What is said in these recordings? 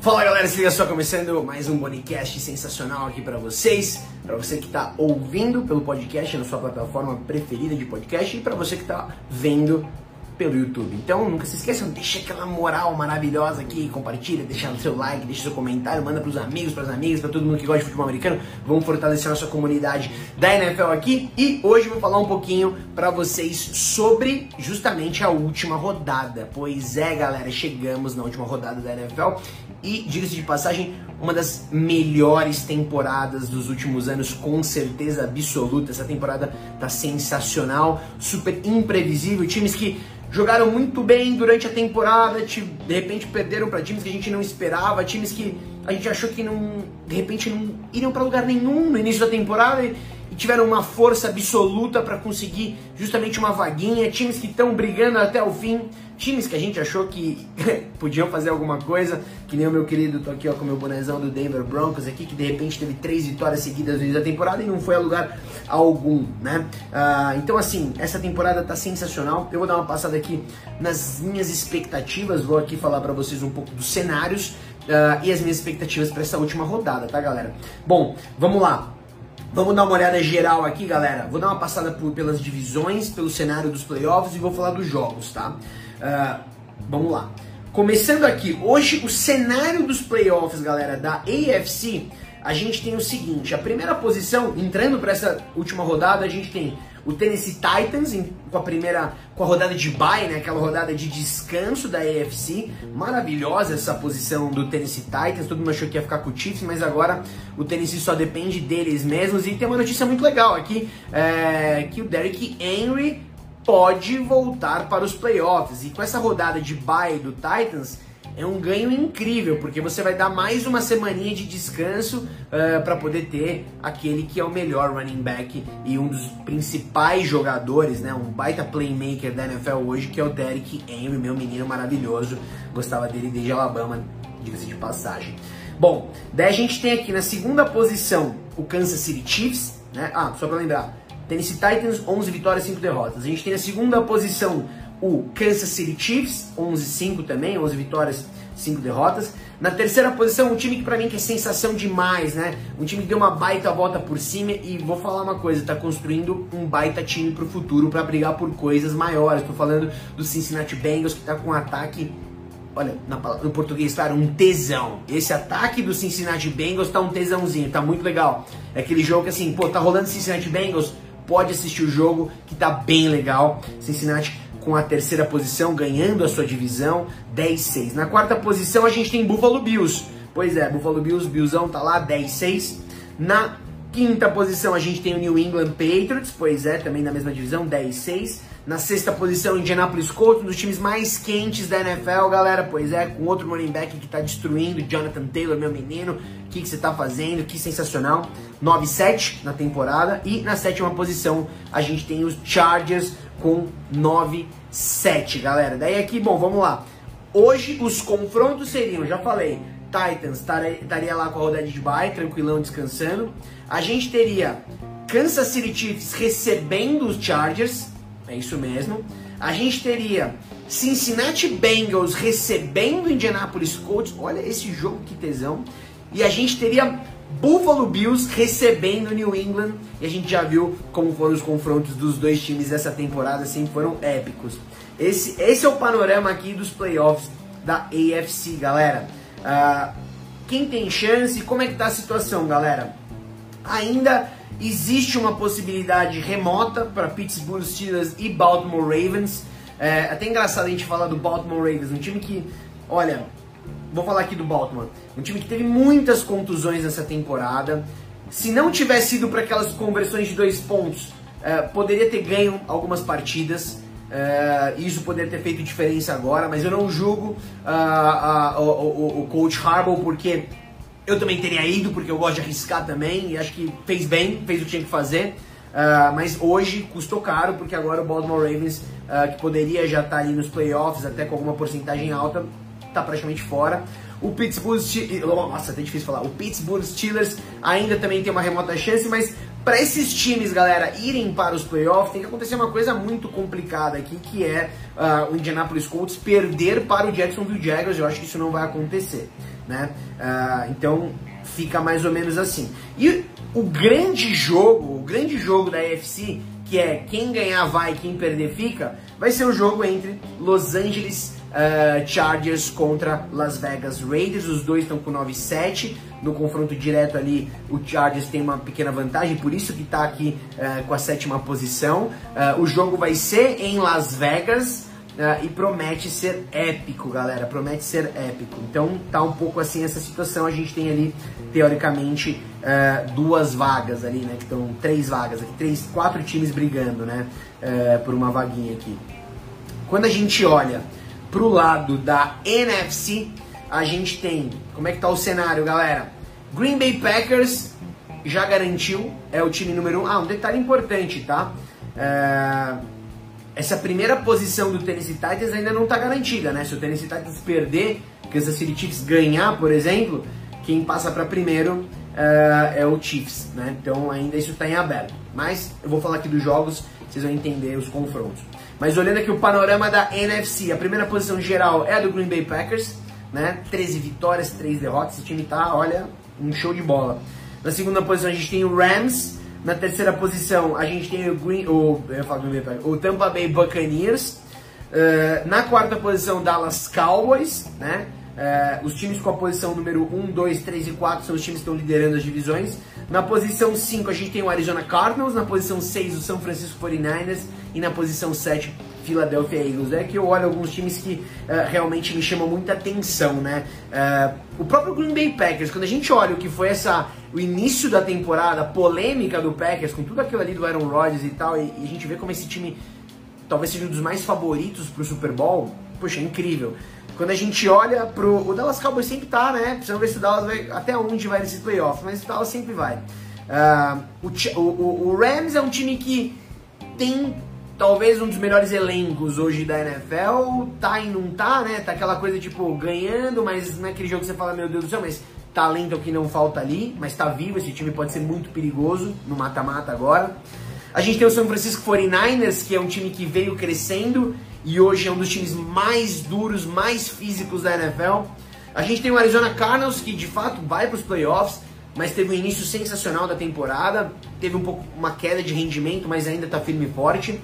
Fala galera, se liga só, começando. Mais um Bonicast sensacional aqui para vocês, para você que está ouvindo pelo podcast na sua plataforma preferida de podcast. E para você que está vendo pelo YouTube. Então nunca se esqueçam, deixa aquela moral maravilhosa aqui, compartilha, deixa o seu like, deixa seu comentário, manda pros amigos, pras amigas, para todo mundo que gosta de futebol americano. Vamos fortalecer a nossa comunidade da NFL aqui e hoje eu vou falar um pouquinho para vocês sobre justamente a última rodada. Pois é, galera, chegamos na última rodada da NFL e, diga-se de passagem, uma das melhores temporadas dos últimos anos, com certeza absoluta. Essa temporada tá sensacional, super imprevisível. Times que jogaram muito bem durante a temporada, de repente perderam para times que a gente não esperava, times que a gente achou que não, de repente não iriam para lugar nenhum no início da temporada e, e tiveram uma força absoluta para conseguir justamente uma vaguinha, times que estão brigando até o fim, times que a gente achou que podiam fazer alguma coisa, que nem o meu querido, tô aqui ó, com o meu bonezão do Denver Broncos aqui, que de repente teve três vitórias seguidas no início da temporada e não foi a lugar algum, né? Uh, então assim, essa temporada tá sensacional, eu vou dar uma passada aqui nas minhas expectativas, vou aqui falar para vocês um pouco dos cenários, Uh, e as minhas expectativas para essa última rodada, tá, galera? Bom, vamos lá. Vamos dar uma olhada geral aqui, galera. Vou dar uma passada por, pelas divisões, pelo cenário dos playoffs e vou falar dos jogos, tá? Uh, vamos lá. Começando aqui, hoje o cenário dos playoffs, galera, da AFC, a gente tem o seguinte: a primeira posição, entrando para essa última rodada, a gente tem o Tennessee Titans em, com a primeira, com a rodada de bye, né, aquela rodada de descanso da AFC, maravilhosa essa posição do Tennessee Titans, todo mundo achou que ia ficar com o Chiefs, mas agora o Tennessee só depende deles mesmos e tem uma notícia muito legal aqui, é, que o Derrick Henry pode voltar para os playoffs e com essa rodada de bye do Titans é um ganho incrível, porque você vai dar mais uma semaninha de descanso uh, eh, para poder ter aquele que é o melhor running back e um dos principais jogadores, né, um baita playmaker da NFL hoje, que é o Derrick Henry, meu menino maravilhoso. Gostava dele desde Alabama, diga-se de passagem. Bom, daí a gente tem aqui na segunda posição o Kansas City Chiefs, né? Ah, só para lembrar, Tennessee Titans 11 vitórias, 5 derrotas. A gente tem na segunda posição o Kansas City Chiefs, 11-5 também, 11 vitórias, 5 derrotas. Na terceira posição, um time que para mim que é sensação demais, né? Um time que deu uma baita volta por cima e vou falar uma coisa, tá construindo um baita time pro futuro para brigar por coisas maiores. Tô falando do Cincinnati Bengals que tá com um ataque olha, na, no português, claro, um tesão. Esse ataque do Cincinnati Bengals tá um tesãozinho, tá muito legal. É aquele jogo que assim, pô, tá rolando Cincinnati Bengals, pode assistir o jogo que tá bem legal. Cincinnati com a terceira posição, ganhando a sua divisão, 10-6. Na quarta posição a gente tem Buffalo Bills. Pois é, Buffalo Bills, Billzão tá lá, 10-6. Na quinta posição a gente tem o New England Patriots, pois é, também na mesma divisão, 10-6. Na sexta posição, Indianapolis Colts, um dos times mais quentes da NFL, galera. Pois é, com outro running back que tá destruindo, Jonathan Taylor, meu menino. O que, você tá fazendo? Que sensacional. 9-7 na temporada. E na sétima posição, a gente tem os Chargers com 9-7, galera. Daí aqui, bom, vamos lá. Hoje os confrontos seriam, já falei, Titans estaria lá com a rodada de bye, tranquilão, descansando. A gente teria Kansas City Chiefs recebendo os Chargers, é isso mesmo. A gente teria Cincinnati Bengals recebendo Indianapolis Colts, olha esse jogo que tesão. E a gente teria Buffalo Bills recebendo New England e a gente já viu como foram os confrontos dos dois times dessa temporada, assim, foram épicos. Esse, esse é o panorama aqui dos playoffs da AFC, galera. Uh, quem tem chance? Como é que tá a situação, galera? Ainda existe uma possibilidade remota para Pittsburgh Steelers e Baltimore Ravens. É até engraçado a gente falar do Baltimore Ravens, um time que, olha, vou falar aqui do Baltimore. Um time que teve muitas contusões nessa temporada. Se não tivesse ido para aquelas conversões de dois pontos, uh, poderia ter ganho algumas partidas. Uh, isso poderia ter feito diferença agora, mas eu não julgo uh, o, o, o coach Harbaugh porque eu também teria ido, porque eu gosto de arriscar também e acho que fez bem, fez o que tinha que fazer. Uh, mas hoje custou caro, porque agora o Baltimore Ravens, uh, que poderia já estar tá ali nos playoffs, até com alguma porcentagem alta, está praticamente fora. O Pittsburgh Steelers, nossa, até difícil falar. O Pittsburgh Steelers ainda também tem uma remota chance, mas para esses times, galera, irem para os playoffs, tem que acontecer uma coisa muito complicada aqui, que é uh, o Indianapolis Colts perder para o Jacksonville Jaguars. Eu acho que isso não vai acontecer, né? Uh, então fica mais ou menos assim. E o grande jogo, o grande jogo da AFC, que é quem ganhar vai, quem perder fica, vai ser o jogo entre Los Angeles uh, Chargers contra Las Vegas Raiders. Os dois estão com 9-7. No confronto direto ali, o Chargers tem uma pequena vantagem, por isso que está aqui uh, com a sétima posição. Uh, o jogo vai ser em Las Vegas. Uh, e promete ser épico, galera. Promete ser épico. Então tá um pouco assim essa situação. A gente tem ali, teoricamente, uh, duas vagas ali, né? Que estão três vagas aqui, três, quatro times brigando, né? Uh, por uma vaguinha aqui. Quando a gente olha pro lado da NFC, a gente tem. Como é que tá o cenário, galera? Green Bay Packers já garantiu, é o time número um. Ah, um detalhe importante, tá? essa primeira posição do Tennessee Titans ainda não está garantida, né? Se o Tennessee Titans perder, Kansas City Chiefs ganhar, por exemplo, quem passa para primeiro uh, é o Chiefs, né? Então ainda isso está em aberto. Mas eu vou falar aqui dos jogos, vocês vão entender os confrontos. Mas olhando aqui o panorama da NFC, a primeira posição geral é do Green Bay Packers, né? 13 vitórias, 3 derrotas. Esse time tá, olha, um show de bola. Na segunda posição a gente tem o Rams, na terceira posição, a gente tem o, Green, o, eu falo Green Bay, o Tampa Bay Buccaneers. Uh, na quarta posição, Dallas Cowboys. Né? Uh, os times com a posição número 1, 2, 3 e 4 são os times que estão liderando as divisões. Na posição 5, a gente tem o Arizona Cardinals. Na posição 6, o São Francisco 49ers. E na posição 7, Philadelphia Eagles. É que eu olho alguns times que uh, realmente me chamam muita atenção, né? Uh, o próprio Green Bay Packers, quando a gente olha o que foi essa o início da temporada, polêmica do Packers, com tudo aquilo ali do Aaron Rodgers e tal, e, e a gente vê como esse time talvez seja um dos mais favoritos pro Super Bowl, poxa, é incrível. Quando a gente olha pro. O Dallas Cowboys sempre tá, né? Precisamos ver se o Dallas vai. Até onde vai nesse playoff, mas o Dallas sempre vai. Uh, o, o, o Rams é um time que tem talvez um dos melhores elencos hoje da NFL, tá e não tá, né? Tá aquela coisa tipo ganhando, mas não é aquele jogo que você fala, meu Deus do céu, mas talento é o que não falta ali, mas tá vivo, esse time pode ser muito perigoso no mata-mata agora. A gente tem o São Francisco 49ers, que é um time que veio crescendo e hoje é um dos times mais duros, mais físicos da NFL. A gente tem o Arizona Cardinals, que de fato vai para os playoffs, mas teve um início sensacional da temporada, teve um pouco uma queda de rendimento, mas ainda está firme e forte.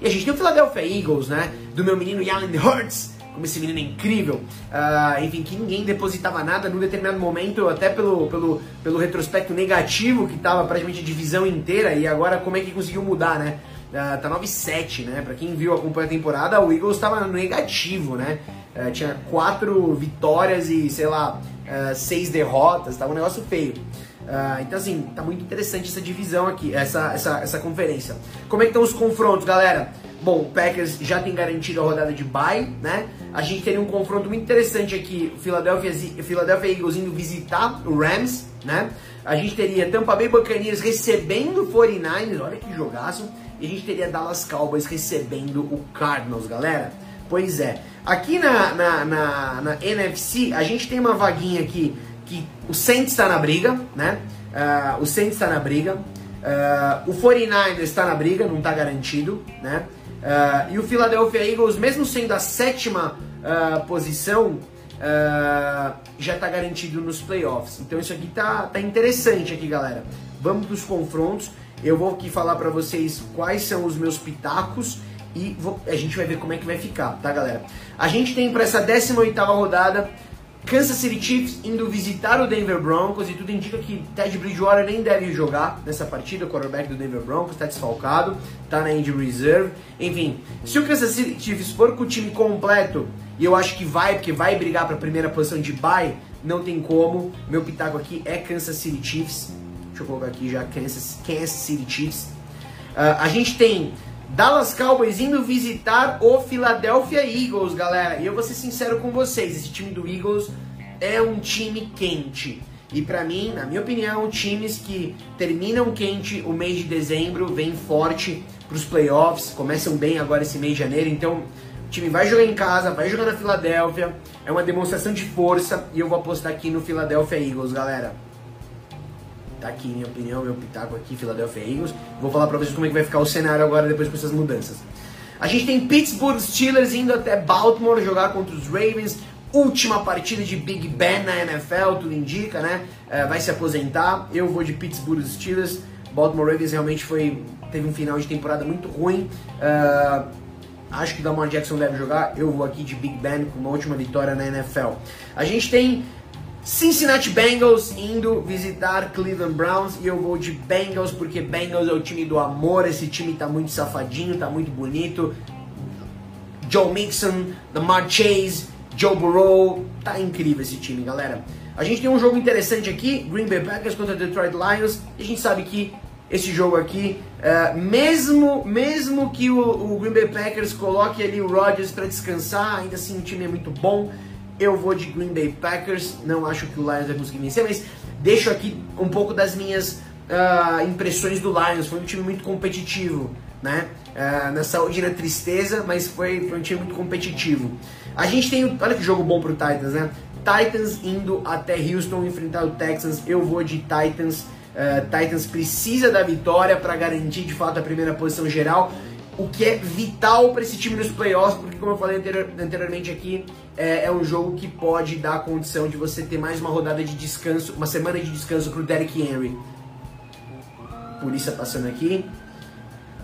E a gente tem o Philadelphia Eagles, né? Do meu menino Jalen Hurts, como esse menino é incrível. Uh, enfim, que ninguém depositava nada num determinado momento, até pelo, pelo, pelo retrospecto negativo que estava praticamente a divisão inteira, e agora como é que conseguiu mudar, né? Tá 9-7, né? Pra quem viu, acompanha a temporada, o Eagles estava no negativo, né? Uh, tinha quatro vitórias e, sei lá, uh, seis derrotas, tava um negócio feio. Uh, então, assim, tá muito interessante essa divisão aqui, essa, essa, essa conferência. Como é que estão os confrontos, galera? Bom, o Packers já tem garantido a rodada de bye, né? A gente teria um confronto muito interessante aqui, Philadelphia, Philadelphia Eagles indo visitar o Rams, né? A gente teria Tampa Bay Buccaneers recebendo o 49ers, olha que jogaço. E a gente teria Dallas Cowboys recebendo o Cardinals, galera. Pois é. Aqui na, na, na, na NFC, a gente tem uma vaguinha aqui que o Saints está na briga, né? Uh, o Saints está na briga. Uh, o 49ers está na briga, não está garantido, né? Uh, e o Philadelphia Eagles, mesmo sendo a sétima posição, já está garantido nos playoffs. Então isso aqui tá, tá interessante aqui, galera. Vamos para os confrontos. Eu vou aqui falar para vocês quais são os meus pitacos e vou, a gente vai ver como é que vai ficar, tá, galera? A gente tem para essa 18 rodada Kansas City Chiefs indo visitar o Denver Broncos e tudo indica que Ted Bridgewater nem deve jogar nessa partida, o quarterback do Denver Broncos está desfalcado, está na injury reserve. Enfim, se o Kansas City Chiefs for com o time completo, e eu acho que vai, porque vai brigar para a primeira posição de bye, não tem como. Meu pitaco aqui é Kansas City Chiefs. Deixa eu colocar aqui já Kansas, Kansas City Chiefs. Uh, a gente tem Dallas Cowboys indo visitar o Philadelphia Eagles, galera. E eu vou ser sincero com vocês, esse time do Eagles é um time quente. E para mim, na minha opinião, times que terminam quente o mês de dezembro, vêm forte para os playoffs, começam bem agora esse mês de janeiro, então o time vai jogar em casa, vai jogar na Filadélfia, é uma demonstração de força e eu vou apostar aqui no Philadelphia Eagles, galera. Tá aqui minha opinião, meu pitaco aqui, Philadelphia Eagles. Vou falar pra vocês como é que vai ficar o cenário agora depois com essas mudanças. A gente tem Pittsburgh Steelers indo até Baltimore jogar contra os Ravens. Última partida de Big Ben na NFL, tudo indica, né? É, vai se aposentar. Eu vou de Pittsburgh Steelers. Baltimore Ravens realmente foi teve um final de temporada muito ruim. Uh, acho que Lamar Jackson deve jogar. Eu vou aqui de Big Ben com uma última vitória na NFL. A gente tem Cincinnati Bengals indo visitar Cleveland Browns. E eu vou de Bengals porque Bengals é o time do amor, esse time tá muito safadinho, tá muito bonito. Joe Mixon, Lamar Chase, Joe Burrow, tá incrível esse time, galera. A gente tem um jogo interessante aqui, Green Bay Packers contra Detroit Lions, e a gente sabe que esse jogo aqui, uh, mesmo, mesmo que o, o, Green Bay Packers coloque ali o Rodgers para descansar, ainda assim o time é muito bom, eu vou de Green Bay Packers, não acho que o Lions vai conseguir vencer, mas deixo aqui um pouco das minhas uh, impressões do Lions. Foi um time muito competitivo, né? Uh, na saúde e na tristeza, mas foi, foi um time muito competitivo. A gente tem, olha que jogo bom pro Titans, né? Titans indo até Houston enfrentar o Texans. Eu vou de Titans. Uh, Titans precisa da vitória para garantir de fato a primeira posição geral o que é vital para esse time nos playoffs, porque como eu falei anterior, anteriormente aqui, é, é, um jogo que pode dar a condição de você ter mais uma rodada de descanso, uma semana de descanso para o Derrick Henry. Polícia passando aqui.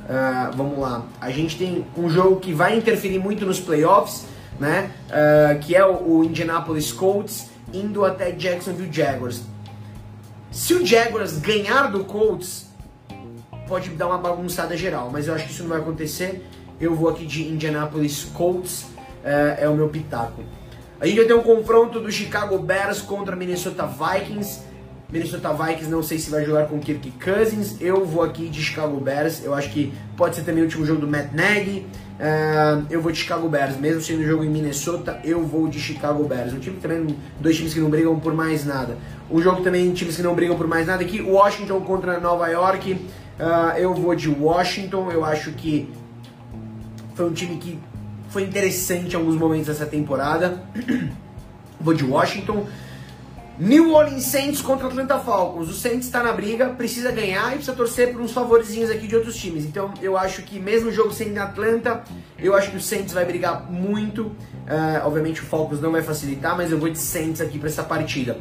Uh, vamos lá. A gente tem um jogo que vai interferir muito nos playoffs, né? Uh, que é o, o Indianapolis Colts indo até Jacksonville Jaguars. Se o Jaguars ganhar do Colts, pode dar uma bagunçada geral, mas eu acho que isso não vai acontecer. Eu vou aqui de Indianapolis Colts, é, é o meu pitaco. A gente vai ter um confronto do Chicago Bears contra Minnesota Vikings. Minnesota Vikings não sei se vai jogar com Kirk Cousins. Eu vou aqui de Chicago Bears. Eu acho que pode ser também o último jogo do Matt Nagy. Uh, eu vou de Chicago Bears, mesmo sendo jogo em Minnesota, eu vou de Chicago Bears. Um time também, dois times que não brigam por mais nada. Um jogo também, times que não brigam por mais nada aqui, Washington contra Nova York. Uh, eu vou de Washington, eu acho que foi um time que foi interessante em alguns momentos dessa temporada. vou de Washington. New Orleans Saints contra Atlanta Falcons. O Saints está na briga, precisa ganhar e precisa torcer por uns favorizinhos aqui de outros times. Então eu acho que mesmo o jogo sendo em Atlanta, eu acho que o Saints vai brigar muito. Uh, obviamente o Falcons não vai facilitar, mas eu vou de Saints aqui para essa partida.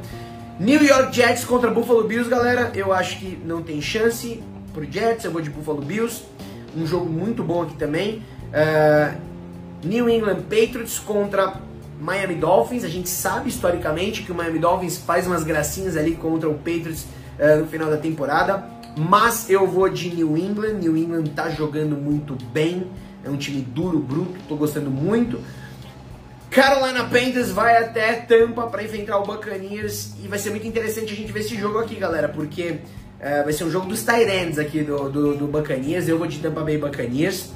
New York Jets contra Buffalo Bills, galera. Eu acho que não tem chance pro Jets, eu vou de Buffalo Bills. Um jogo muito bom aqui também. Uh, New England Patriots contra Miami Dolphins. A gente sabe historicamente que o Miami Dolphins faz umas gracinhas ali contra o Patriots uh, no final da temporada. Mas eu vou de New England. New England tá jogando muito bem. É um time duro, bruto. Tô gostando muito. Carolina Panthers vai até Tampa para enfrentar o Buccaneers e vai ser muito interessante a gente ver esse jogo aqui, galera, porque é, vai ser um jogo dos Tyrants aqui do, do, do Buccaneers. Eu vou de Tampa Bay Buccaneers.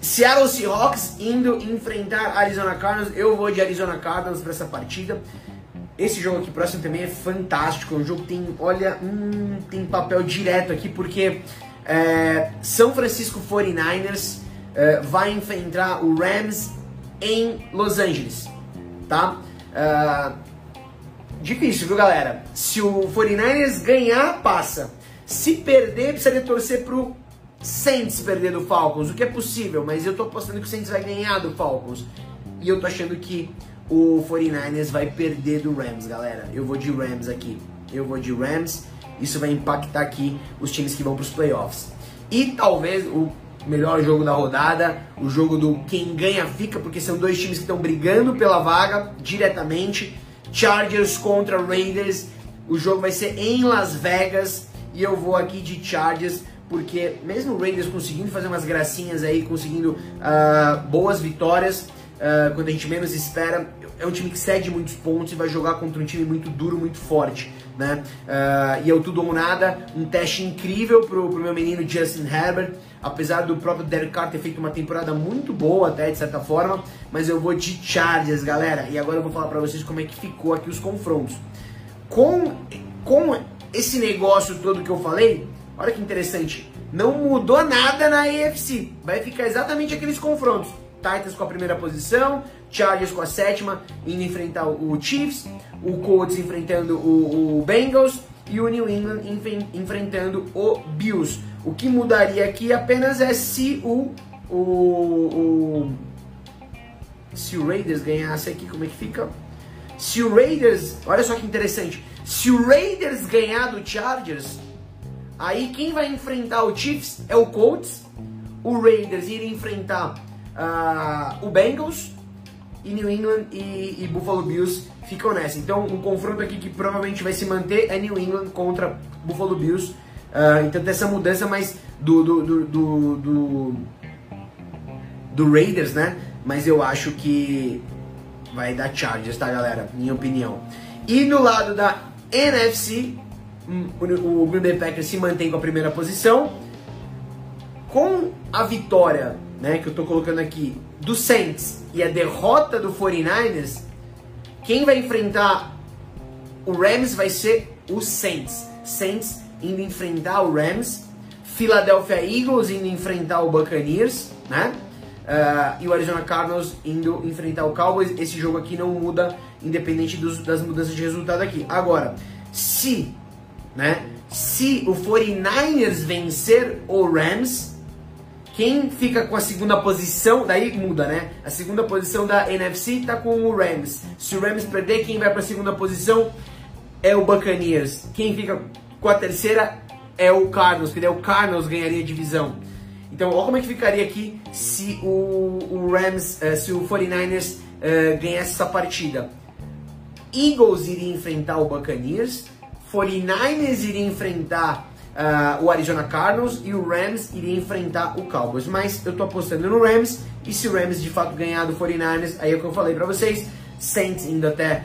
Seattle Seahawks indo enfrentar Arizona Cardinals. Eu vou de Arizona Cardinals para essa partida. Esse jogo aqui próximo também é fantástico. O jogo tem, olha, hum, tem papel direto aqui porque é, São Francisco 49ers é, vai enfrentar o Rams em Los Angeles, tá? Uh, difícil, viu, galera? Se o 49ers ganhar, passa. Se perder, precisaria torcer pro Saints perder do Falcons, o que é possível, mas eu tô apostando que o Saints vai ganhar do Falcons. E eu tô achando que o 49ers vai perder do Rams, galera. Eu vou de Rams aqui. Eu vou de Rams. Isso vai impactar aqui os times que vão para os playoffs. E talvez o melhor jogo da rodada, o jogo do quem ganha fica, porque são dois times que estão brigando pela vaga diretamente. Chargers contra Raiders. O jogo vai ser em Las Vegas e eu vou aqui de Chargers porque mesmo o Raiders conseguindo fazer umas gracinhas aí, conseguindo uh, boas vitórias, uh, quando a gente menos espera, é um time que cede muitos pontos e vai jogar contra um time muito duro, muito forte, né? Uh, e o tudo ou nada, um teste incrível pro, pro meu menino Justin Herbert, apesar do próprio Derek Carr ter feito uma temporada muito boa até, de certa forma, mas eu vou de Chargers, galera, e agora eu vou falar para vocês como é que ficou aqui os confrontos. Com, com esse negócio todo que eu falei, olha que interessante, não mudou nada na AFC, vai ficar exatamente aqueles confrontos. Titans com a primeira posição, Chargers com a sétima, indo enfrentar o Chiefs, o Colts enfrentando o, o Bengals e o New England enfrentando o Bills. O que mudaria aqui apenas é se o, o, o se o Raiders ganhasse aqui, como é que fica? Se o Raiders, olha só que interessante, se o Raiders ganhar do Chargers, aí quem vai enfrentar o Chiefs é o Colts, o Raiders iria enfrentar uh, o Bengals e New England e, e, Buffalo Bills ficam nessa. Então, um confronto aqui que provavelmente vai se manter é New England contra Buffalo Bills. Uh, então, tem essa mudança mais do do, do, do, do, do Raiders, né? Mas eu acho que vai dar Chargers, tá, galera? Minha opinião. E no lado da NFC, hum, o Green Bay Packers se mantém com a primeira posição. Com a vitória, né, que eu tô colocando aqui, do Saints e a derrota do 49ers, quem vai enfrentar o Rams vai ser o Saints. Saints indo enfrentar o Rams, Philadelphia Eagles indo enfrentar o Buccaneers, né? Uh, e o Arizona Cardinals indo enfrentar o Cowboys. Esse jogo aqui não muda, independente dos, das mudanças de resultado aqui. Agora, se, né, se o 49ers vencer o Rams, quem fica com a segunda posição, daí muda, né? A segunda posição da NFC tá com o Rams. Se o Rams perder, quem vai para a segunda posição é o Buccaneers. Quem fica com a terceira é o Cardinals, porque daí o Cardinals ganharia a divisão. Então, olha como é que ficaria aqui se o, o Rams, uh, se o 49ers uh, eh, ganhasse essa partida. Eagles iria enfrentar o Buccaneers, 49ers iria enfrentar uh, o Arizona Cardinals e o Rams iria enfrentar o Cowboys. Mas eu tô apostando no Rams e se o Rams de fato ganhar do 49ers, aí é o que eu falei para vocês, Saints indo até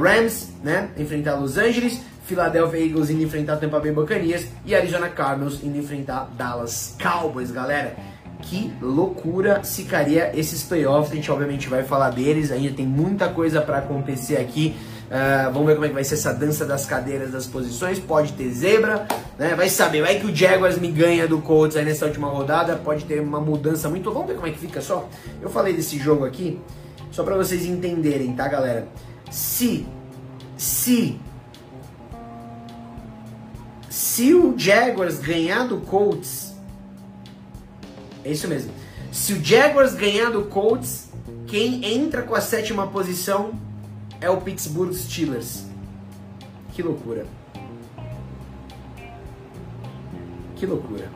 Rams, né, enfrentar Los Angeles, Philadelphia Eagles indo enfrentar Tampa Bay Buccaneers e Arizona Cardinals indo enfrentar Dallas Cowboys, galera. Que loucura ficaria esses playoffs, a gente obviamente vai falar deles, ainda tem muita coisa para acontecer aqui. Uh, vamos ver como é que vai ser essa dança das cadeiras das posições. Pode ter zebra, né? Vai saber, vai que o Jaguars me ganha do Colts aí nessa última rodada. Pode ter uma mudança muito. Vamos ver como é que fica só. Eu falei desse jogo aqui, só para vocês entenderem, tá, galera? Se, se se o Jaguars ganhar do Colts, é isso mesmo. Se o Jaguars ganhar do Colts, quem entra com a sétima posição é o Pittsburgh Steelers. Que loucura. Que loucura.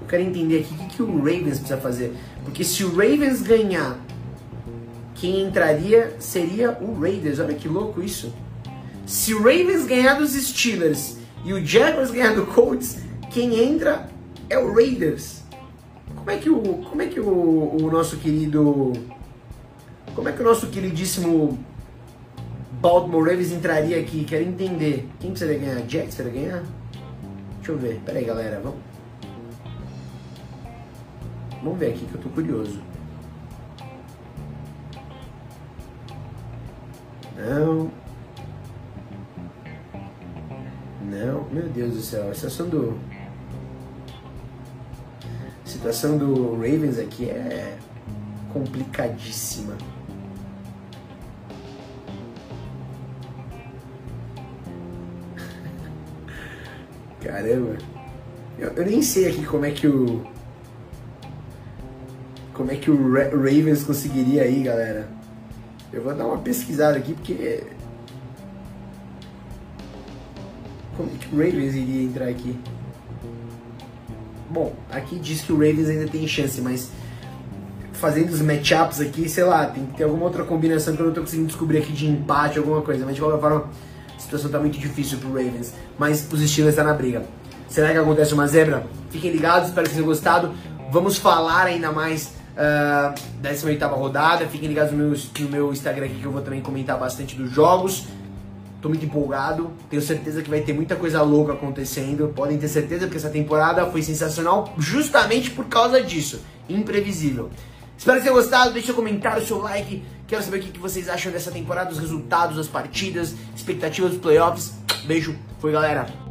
Eu quero entender aqui o que, que o Ravens precisa fazer. Porque se o Ravens ganhar quem entraria seria o Raiders. Olha que louco isso. Se o Ravens ganhar dos Steelers e o Jaguars ganhar do Colts, quem entra é o Raiders. Como é que o, como é que o, o nosso querido, como é que o nosso queridíssimo Baltimore Ravens entraria aqui? Quero entender. Quem precisaria ganhar? Jets precisaria ganhar? Deixa eu ver. Pera aí, galera. Vamos. Vamos ver aqui que eu tô curioso. Não. Não, meu Deus do céu, a situação do. Situação do Ravens aqui é complicadíssima. Caramba. Eu, eu, nem sei aqui como é que o. Como é que o Ra Ravens conseguiria aí, galera. Eu vou dar uma pesquisada aqui porque. Como que o Ravens iria entrar aqui? Bom, aqui diz que o Ravens ainda tem chance, mas fazendo os matchups aqui, sei lá, tem que ter alguma outra combinação que eu não tô conseguindo descobrir aqui de empate, alguma coisa. Mas de qualquer forma, a situação tá muito difícil pro Ravens. Mas os Steelers tá na briga. Será que acontece uma zebra? Fiquem ligados, espero que tenham gostado. Vamos falar ainda mais uh, 18 rodada. Fiquem ligados no meu, no meu Instagram aqui que eu vou também comentar bastante dos jogos. Tô muito empolgado, tenho certeza que vai ter muita coisa louca acontecendo. Podem ter certeza porque essa temporada foi sensacional justamente por causa disso. Imprevisível. Espero que tenham gostado, deixe seu comentário, seu like. Quero saber o que vocês acham dessa temporada, os resultados das partidas, expectativas dos playoffs. Beijo, foi galera.